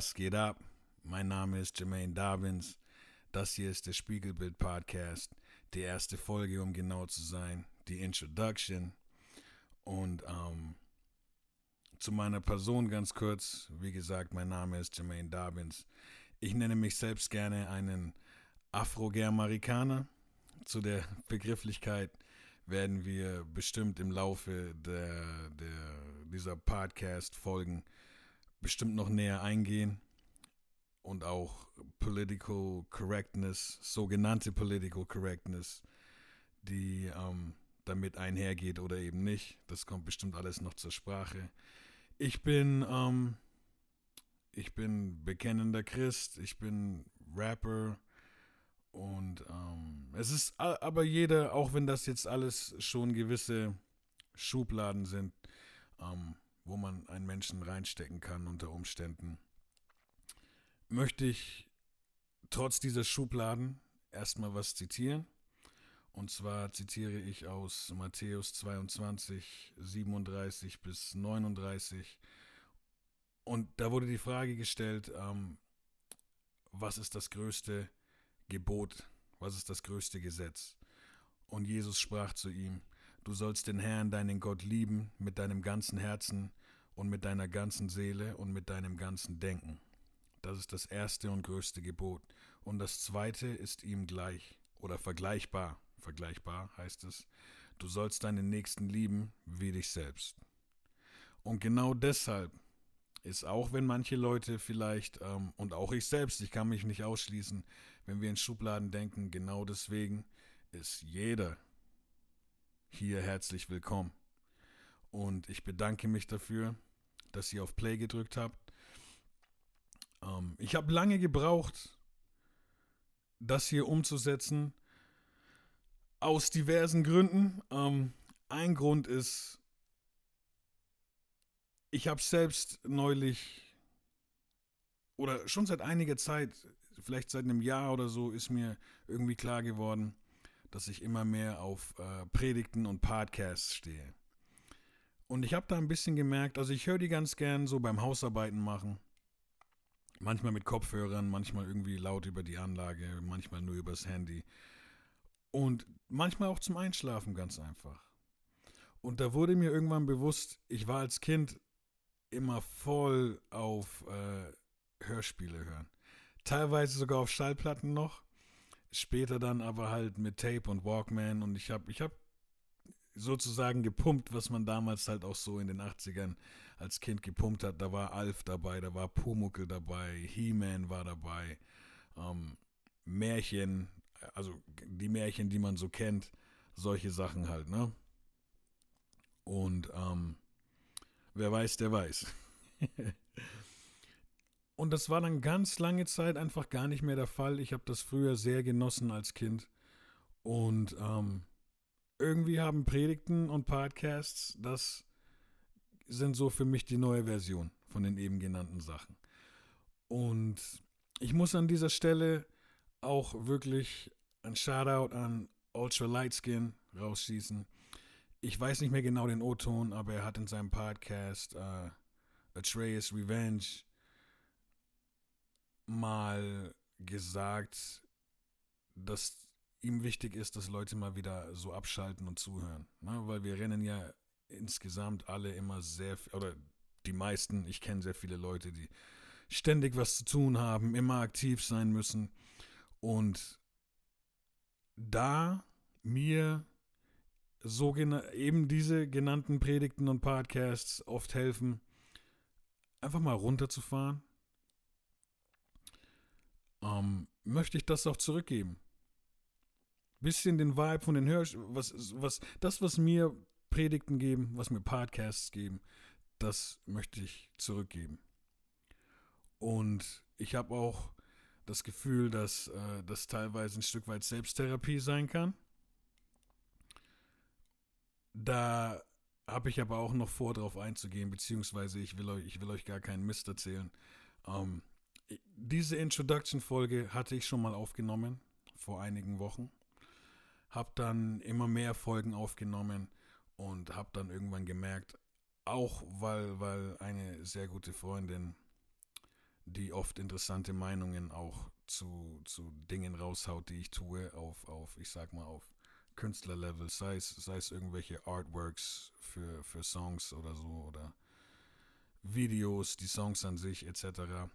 Was geht ab? Mein Name ist Jermaine Darwins. Das hier ist der Spiegelbild Podcast. Die erste Folge, um genau zu sein. Die Introduction. Und ähm, zu meiner Person ganz kurz. Wie gesagt, mein Name ist Jermaine Darwins. Ich nenne mich selbst gerne einen Afro-Germarikaner. Zu der Begrifflichkeit werden wir bestimmt im Laufe der, der, dieser Podcast-Folgen bestimmt noch näher eingehen und auch Political Correctness, sogenannte Political Correctness, die ähm, damit einhergeht oder eben nicht. Das kommt bestimmt alles noch zur Sprache. Ich bin, ähm, ich bin bekennender Christ, ich bin Rapper und ähm, es ist aber jeder, auch wenn das jetzt alles schon gewisse Schubladen sind, ähm, wo man einen Menschen reinstecken kann unter Umständen, möchte ich trotz dieser Schubladen erstmal was zitieren. Und zwar zitiere ich aus Matthäus 22, 37 bis 39. Und da wurde die Frage gestellt, ähm, was ist das größte Gebot, was ist das größte Gesetz? Und Jesus sprach zu ihm, Du sollst den Herrn, deinen Gott, lieben mit deinem ganzen Herzen und mit deiner ganzen Seele und mit deinem ganzen Denken. Das ist das erste und größte Gebot. Und das zweite ist ihm gleich oder vergleichbar. Vergleichbar heißt es, du sollst deinen Nächsten lieben wie dich selbst. Und genau deshalb ist auch, wenn manche Leute vielleicht, ähm, und auch ich selbst, ich kann mich nicht ausschließen, wenn wir in Schubladen denken, genau deswegen ist jeder hier herzlich willkommen. Und ich bedanke mich dafür, dass ihr auf Play gedrückt habt. Ähm, ich habe lange gebraucht, das hier umzusetzen, aus diversen Gründen. Ähm, ein Grund ist, ich habe selbst neulich oder schon seit einiger Zeit, vielleicht seit einem Jahr oder so, ist mir irgendwie klar geworden, dass ich immer mehr auf äh, Predigten und Podcasts stehe. Und ich habe da ein bisschen gemerkt, also ich höre die ganz gern so beim Hausarbeiten machen. Manchmal mit Kopfhörern, manchmal irgendwie laut über die Anlage, manchmal nur übers Handy. Und manchmal auch zum Einschlafen ganz einfach. Und da wurde mir irgendwann bewusst, ich war als Kind immer voll auf äh, Hörspiele hören. Teilweise sogar auf Schallplatten noch. Später dann aber halt mit Tape und Walkman und ich habe ich hab sozusagen gepumpt, was man damals halt auch so in den 80ern als Kind gepumpt hat. Da war Alf dabei, da war Pumuckel dabei, He-Man war dabei, ähm, Märchen, also die Märchen, die man so kennt, solche Sachen halt, ne? Und ähm, wer weiß, der weiß. Und das war dann ganz lange Zeit einfach gar nicht mehr der Fall. Ich habe das früher sehr genossen als Kind. Und ähm, irgendwie haben Predigten und Podcasts, das sind so für mich die neue Version von den eben genannten Sachen. Und ich muss an dieser Stelle auch wirklich ein Shoutout an Ultra Lightskin rausschießen. Ich weiß nicht mehr genau den O-Ton, aber er hat in seinem Podcast uh, Atreus Revenge mal gesagt, dass ihm wichtig ist, dass Leute mal wieder so abschalten und zuhören. Ne? Weil wir rennen ja insgesamt alle immer sehr, oder die meisten, ich kenne sehr viele Leute, die ständig was zu tun haben, immer aktiv sein müssen. Und da mir so eben diese genannten Predigten und Podcasts oft helfen, einfach mal runterzufahren, ähm, möchte ich das auch zurückgeben. Bisschen den Vibe von den Hörsch, was, was, das, was mir Predigten geben, was mir Podcasts geben, das möchte ich zurückgeben. Und ich habe auch das Gefühl, dass äh, das teilweise ein Stück weit Selbsttherapie sein kann. Da habe ich aber auch noch vor, darauf einzugehen, beziehungsweise ich will euch, ich will euch gar keinen Mist erzählen. Ähm, diese Introduction-Folge hatte ich schon mal aufgenommen, vor einigen Wochen. Hab dann immer mehr Folgen aufgenommen und hab dann irgendwann gemerkt, auch weil, weil eine sehr gute Freundin die oft interessante Meinungen auch zu, zu Dingen raushaut, die ich tue, auf, auf, ich sag mal, auf Künstlerlevel, sei es, sei es irgendwelche Artworks für, für Songs oder so oder Videos, die Songs an sich etc.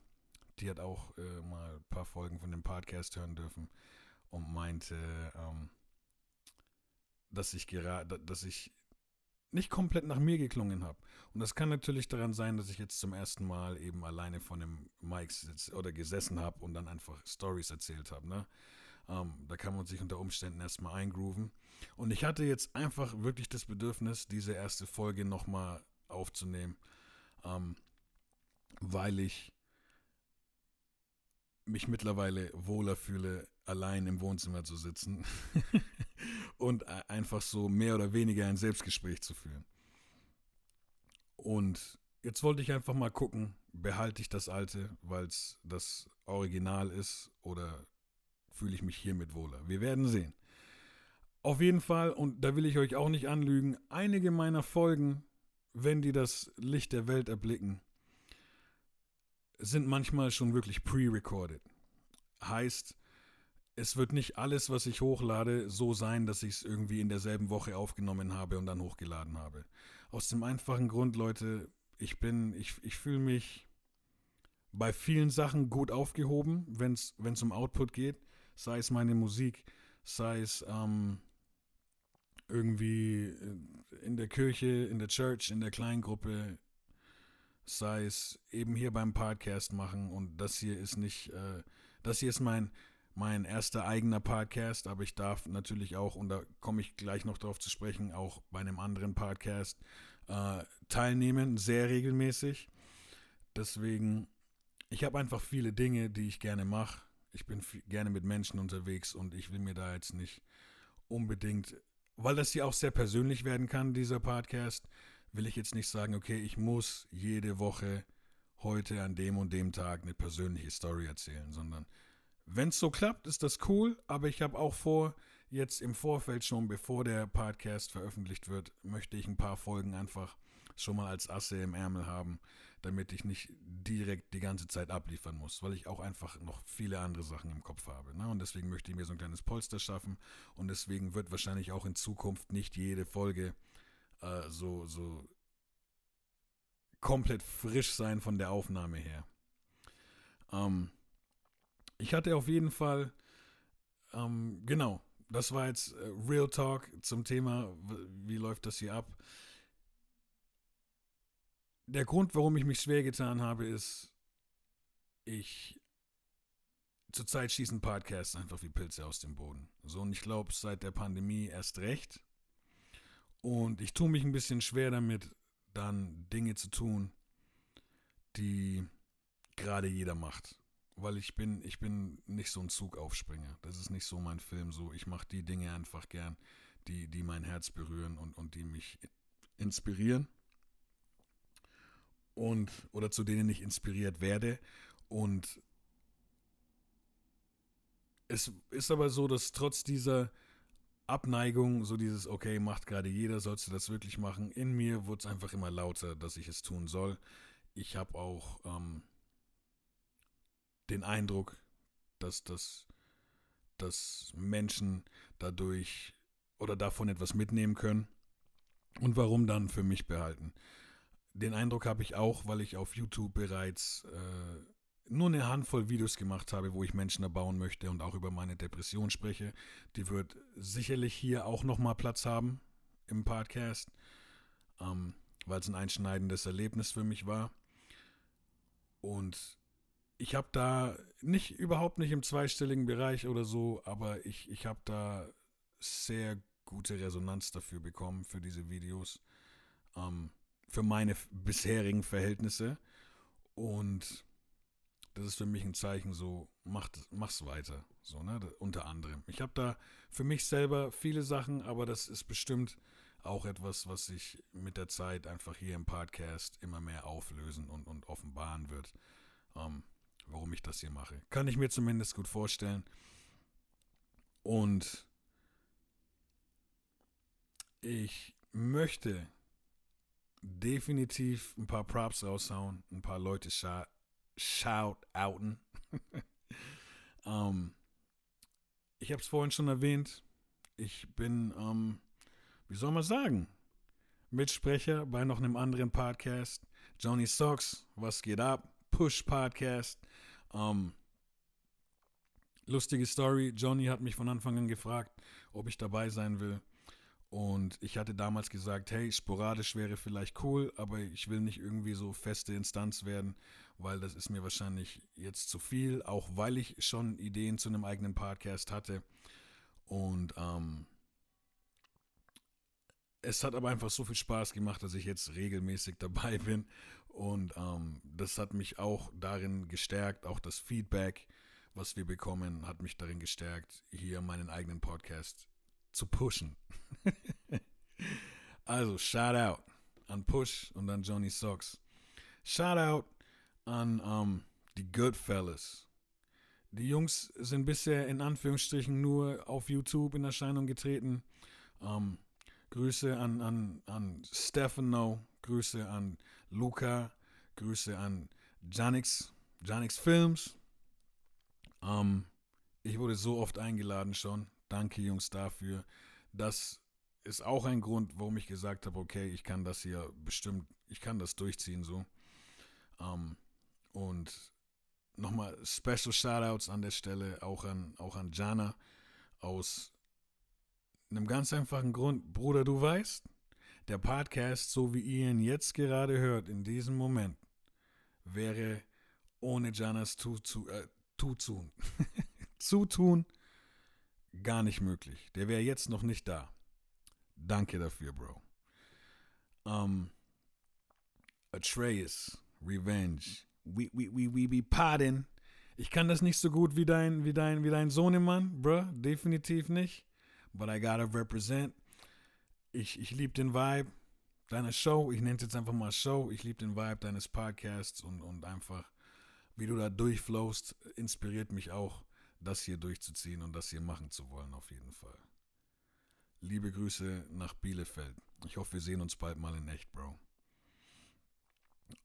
Die hat auch äh, mal ein paar Folgen von dem Podcast hören dürfen und meinte, ähm, dass ich gerade, dass ich nicht komplett nach mir geklungen habe. Und das kann natürlich daran sein, dass ich jetzt zum ersten Mal eben alleine von dem Mike sitz, oder gesessen habe und dann einfach Stories erzählt habe. Ne? Ähm, da kann man sich unter Umständen erstmal eingrooven. Und ich hatte jetzt einfach wirklich das Bedürfnis, diese erste Folge nochmal aufzunehmen, ähm, weil ich mich mittlerweile wohler fühle, allein im Wohnzimmer zu sitzen und einfach so mehr oder weniger ein Selbstgespräch zu führen. Und jetzt wollte ich einfach mal gucken, behalte ich das alte, weil es das Original ist oder fühle ich mich hiermit wohler. Wir werden sehen. Auf jeden Fall, und da will ich euch auch nicht anlügen, einige meiner Folgen, wenn die das Licht der Welt erblicken, sind manchmal schon wirklich pre-recorded. Heißt, es wird nicht alles, was ich hochlade, so sein, dass ich es irgendwie in derselben Woche aufgenommen habe und dann hochgeladen habe. Aus dem einfachen Grund, Leute, ich bin, ich, ich fühle mich bei vielen Sachen gut aufgehoben, wenn es um Output geht. Sei es meine Musik, sei es ähm, irgendwie in der Kirche, in der Church, in der Kleingruppe, sei es eben hier beim Podcast machen. Und das hier ist nicht, äh, das hier ist mein mein erster eigener Podcast, aber ich darf natürlich auch, und da komme ich gleich noch drauf zu sprechen, auch bei einem anderen Podcast äh, teilnehmen, sehr regelmäßig. Deswegen, ich habe einfach viele Dinge, die ich gerne mache. Ich bin gerne mit Menschen unterwegs und ich will mir da jetzt nicht unbedingt, weil das hier auch sehr persönlich werden kann, dieser Podcast, will ich jetzt nicht sagen, okay, ich muss jede Woche heute an dem und dem Tag eine persönliche Story erzählen, sondern wenn es so klappt, ist das cool, aber ich habe auch vor, jetzt im Vorfeld schon, bevor der Podcast veröffentlicht wird, möchte ich ein paar Folgen einfach schon mal als Asse im Ärmel haben, damit ich nicht direkt die ganze Zeit abliefern muss, weil ich auch einfach noch viele andere Sachen im Kopf habe. Ne? Und deswegen möchte ich mir so ein kleines Polster schaffen und deswegen wird wahrscheinlich auch in Zukunft nicht jede Folge äh, so, so komplett frisch sein von der Aufnahme her. Ähm, ich hatte auf jeden Fall, ähm, genau, das war jetzt äh, Real Talk zum Thema, wie läuft das hier ab. Der Grund, warum ich mich schwer getan habe, ist, ich zurzeit schießen Podcasts einfach wie Pilze aus dem Boden. So, und ich glaube, seit der Pandemie erst recht. Und ich tue mich ein bisschen schwer damit, dann Dinge zu tun, die gerade jeder macht weil ich bin, ich bin nicht so ein Zugaufspringer. Das ist nicht so mein Film. So, ich mache die Dinge einfach gern, die, die mein Herz berühren und, und die mich inspirieren. Und, oder zu denen ich inspiriert werde. Und es ist aber so, dass trotz dieser Abneigung, so dieses, okay, macht gerade jeder, sollst du das wirklich machen, in mir wurde es einfach immer lauter, dass ich es tun soll. Ich habe auch ähm, den Eindruck, dass, dass, dass Menschen dadurch oder davon etwas mitnehmen können. Und warum dann für mich behalten? Den Eindruck habe ich auch, weil ich auf YouTube bereits äh, nur eine Handvoll Videos gemacht habe, wo ich Menschen erbauen möchte und auch über meine Depression spreche. Die wird sicherlich hier auch nochmal Platz haben im Podcast, ähm, weil es ein einschneidendes Erlebnis für mich war. Und ich habe da nicht überhaupt nicht im zweistelligen Bereich oder so, aber ich, ich habe da sehr gute Resonanz dafür bekommen, für diese Videos, ähm, für meine bisherigen Verhältnisse. Und das ist für mich ein Zeichen, so mach, mach's weiter, so ne, unter anderem. Ich habe da für mich selber viele Sachen, aber das ist bestimmt auch etwas, was sich mit der Zeit einfach hier im Podcast immer mehr auflösen und, und offenbaren wird. Ähm, warum ich das hier mache. Kann ich mir zumindest gut vorstellen. Und ich möchte definitiv ein paar Props raushauen, ein paar Leute shout outen. ähm, ich habe es vorhin schon erwähnt. Ich bin, ähm, wie soll man sagen, Mitsprecher bei noch einem anderen Podcast. Johnny Socks, was geht ab? Push Podcast. Ähm, lustige Story. Johnny hat mich von Anfang an gefragt, ob ich dabei sein will. Und ich hatte damals gesagt, hey, sporadisch wäre vielleicht cool, aber ich will nicht irgendwie so feste Instanz werden, weil das ist mir wahrscheinlich jetzt zu viel, auch weil ich schon Ideen zu einem eigenen Podcast hatte. Und ähm, es hat aber einfach so viel Spaß gemacht, dass ich jetzt regelmäßig dabei bin. Und ähm, das hat mich auch darin gestärkt, auch das Feedback, was wir bekommen, hat mich darin gestärkt, hier meinen eigenen Podcast zu pushen. also, shout out an Push und an Johnny Socks. Shout out an um, die Goodfellas. Die Jungs sind bisher in Anführungsstrichen nur auf YouTube in Erscheinung getreten. Um, Grüße an, an, an Stefano, Grüße an Luca, Grüße an Janix, Janix Films. Um, ich wurde so oft eingeladen schon. Danke, Jungs, dafür. Das ist auch ein Grund, warum ich gesagt habe, okay, ich kann das hier bestimmt, ich kann das durchziehen so. Um, und nochmal Special Shoutouts an der Stelle auch an, auch an Jana aus einem ganz einfachen Grund. Bruder, du weißt, der Podcast, so wie ihr ihn jetzt gerade hört, in diesem Moment, wäre ohne Janas Zutun, äh, Zutun, gar nicht möglich. Der wäre jetzt noch nicht da. Danke dafür, Bro. Um, Atreus, Revenge, we, we, we, we be pardon. Ich kann das nicht so gut wie dein, wie dein, wie dein Sohnemann, bro. Definitiv nicht. But I gotta represent. Ich, ich liebe den Vibe deiner Show. Ich nenne es jetzt einfach mal Show. Ich liebe den Vibe deines Podcasts und, und einfach, wie du da durchflowst, inspiriert mich auch das hier durchzuziehen und das hier machen zu wollen, auf jeden Fall. Liebe Grüße nach Bielefeld. Ich hoffe, wir sehen uns bald mal in echt, Bro.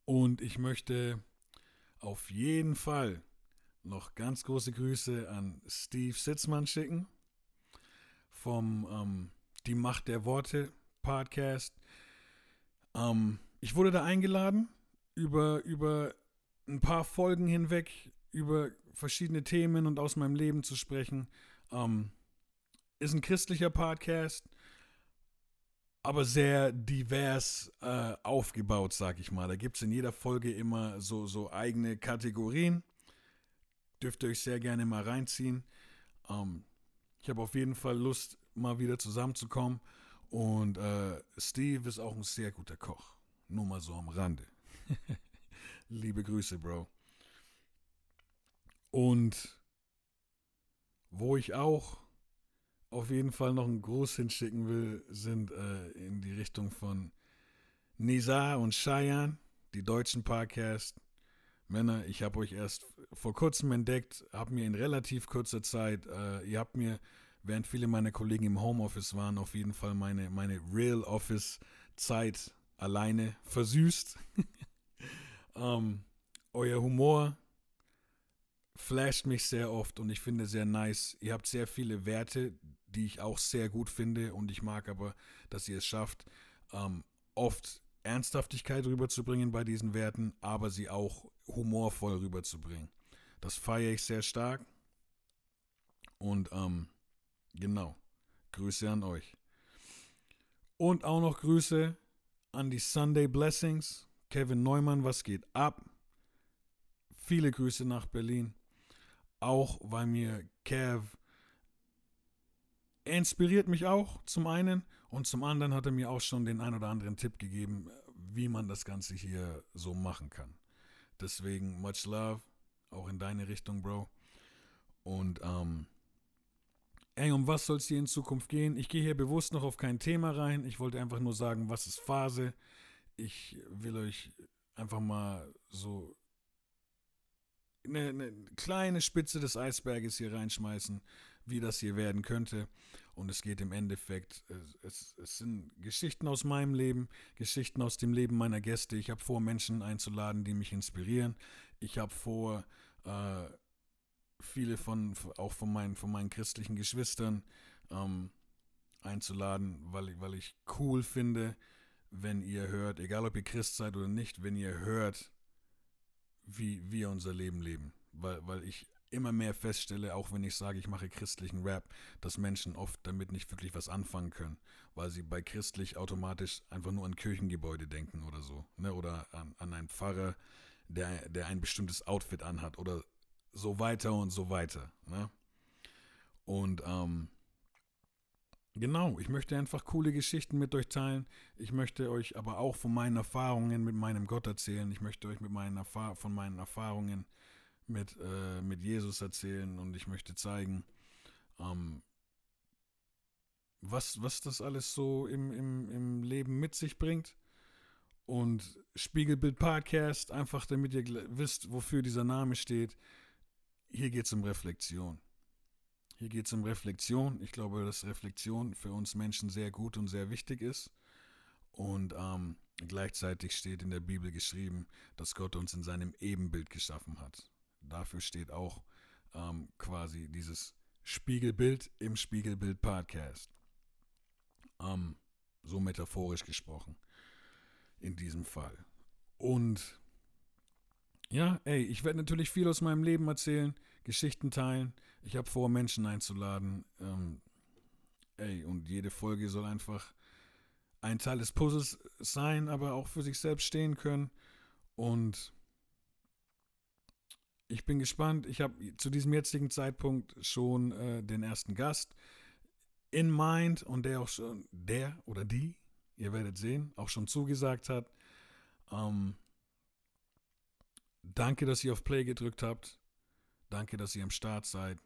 Und ich möchte auf jeden Fall noch ganz große Grüße an Steve Sitzmann schicken vom ähm, Die Macht der Worte Podcast. Ähm, ich wurde da eingeladen, über, über ein paar Folgen hinweg über verschiedene Themen und aus meinem Leben zu sprechen. Ähm, ist ein christlicher Podcast, aber sehr divers äh, aufgebaut, sag ich mal. Da gibt es in jeder Folge immer so, so eigene Kategorien. Dürft ihr euch sehr gerne mal reinziehen. Ähm, ich habe auf jeden Fall Lust, mal wieder zusammenzukommen. Und äh, Steve ist auch ein sehr guter Koch. Nur mal so am Rande. Liebe Grüße, Bro. Und wo ich auch auf jeden Fall noch einen Gruß hinschicken will, sind äh, in die Richtung von Nisa und Cheyenne, die deutschen Podcasts. Männer, ich habe euch erst vor kurzem entdeckt, habe mir in relativ kurzer Zeit, äh, ihr habt mir, während viele meiner Kollegen im Homeoffice waren, auf jeden Fall meine, meine Real Office Zeit alleine versüßt. ähm, euer Humor, flasht mich sehr oft und ich finde sehr nice. Ihr habt sehr viele Werte, die ich auch sehr gut finde und ich mag aber, dass ihr es schafft, ähm, oft Ernsthaftigkeit rüberzubringen bei diesen Werten, aber sie auch humorvoll rüberzubringen. Das feiere ich sehr stark. Und ähm, genau, Grüße an euch. Und auch noch Grüße an die Sunday Blessings. Kevin Neumann, was geht ab? Viele Grüße nach Berlin auch weil mir Kev inspiriert mich auch zum einen und zum anderen hat er mir auch schon den ein oder anderen Tipp gegeben, wie man das Ganze hier so machen kann. Deswegen much love, auch in deine Richtung, Bro. Und ähm, ey, um was soll es hier in Zukunft gehen? Ich gehe hier bewusst noch auf kein Thema rein. Ich wollte einfach nur sagen, was ist Phase. Ich will euch einfach mal so eine, eine kleine Spitze des Eisberges hier reinschmeißen, wie das hier werden könnte. Und es geht im Endeffekt, es, es, sind Geschichten aus meinem Leben, Geschichten aus dem Leben meiner Gäste. Ich habe vor, Menschen einzuladen, die mich inspirieren. Ich habe vor, äh, viele von, auch von meinen, von meinen christlichen Geschwistern ähm, einzuladen, weil, weil ich cool finde, wenn ihr hört, egal ob ihr Christ seid oder nicht, wenn ihr hört, wie wir unser Leben leben. Weil, weil ich immer mehr feststelle, auch wenn ich sage, ich mache christlichen Rap, dass Menschen oft damit nicht wirklich was anfangen können, weil sie bei christlich automatisch einfach nur an Kirchengebäude denken oder so. Ne? Oder an, an einen Pfarrer, der, der ein bestimmtes Outfit anhat oder so weiter und so weiter. Ne? Und ähm, genau, ich möchte einfach coole Geschichten mit euch teilen. Ich möchte euch aber auch von meinen Erfahrungen mit meinem Gott erzählen. Ich möchte euch mit meinen Erfahr von meinen Erfahrungen mit, äh, mit Jesus erzählen und ich möchte zeigen, ähm, was, was das alles so im, im, im Leben mit sich bringt. Und Spiegelbild Podcast, einfach damit ihr wisst, wofür dieser Name steht. Hier geht es um Reflexion. Hier geht es um Reflexion. Ich glaube, dass Reflexion für uns Menschen sehr gut und sehr wichtig ist. Und ähm, gleichzeitig steht in der Bibel geschrieben, dass Gott uns in seinem Ebenbild geschaffen hat. Dafür steht auch ähm, quasi dieses Spiegelbild im Spiegelbild Podcast. Ähm, so metaphorisch gesprochen. In diesem Fall. Und ja, ey, ich werde natürlich viel aus meinem Leben erzählen, Geschichten teilen. Ich habe vor, Menschen einzuladen. Ähm, ey, und jede Folge soll einfach ein Teil des Puzzles sein, aber auch für sich selbst stehen können. Und ich bin gespannt. Ich habe zu diesem jetzigen Zeitpunkt schon äh, den ersten Gast in mind und der auch schon, der oder die, ihr werdet sehen, auch schon zugesagt hat. Ähm, danke, dass ihr auf Play gedrückt habt. Danke, dass ihr am Start seid.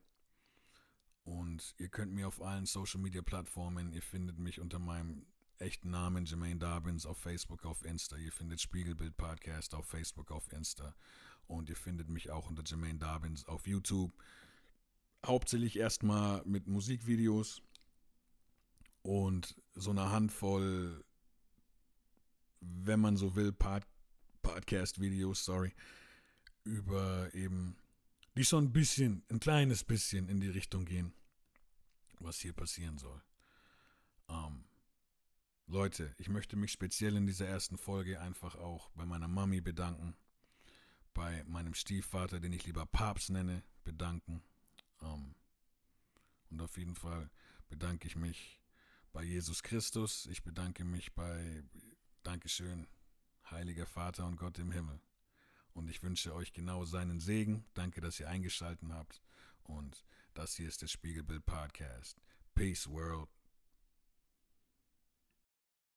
Und ihr könnt mir auf allen Social Media Plattformen, ihr findet mich unter meinem echten Namen Jermaine Darbins auf Facebook, auf Insta. Ihr findet Spiegelbild Podcast auf Facebook, auf Insta. Und ihr findet mich auch unter Jermaine Darbins auf YouTube. Hauptsächlich erstmal mit Musikvideos und so eine Handvoll, wenn man so will, Pod Podcast-Videos, sorry, über eben, die schon ein bisschen, ein kleines bisschen in die Richtung gehen, was hier passieren soll. Ähm, Leute, ich möchte mich speziell in dieser ersten Folge einfach auch bei meiner Mami bedanken bei meinem Stiefvater, den ich lieber Papst nenne, bedanken. Ähm, und auf jeden Fall bedanke ich mich bei Jesus Christus. Ich bedanke mich bei Dankeschön, heiliger Vater und Gott im Himmel. Und ich wünsche euch genau seinen Segen. Danke, dass ihr eingeschaltet habt. Und das hier ist der Spiegelbild Podcast. Peace World.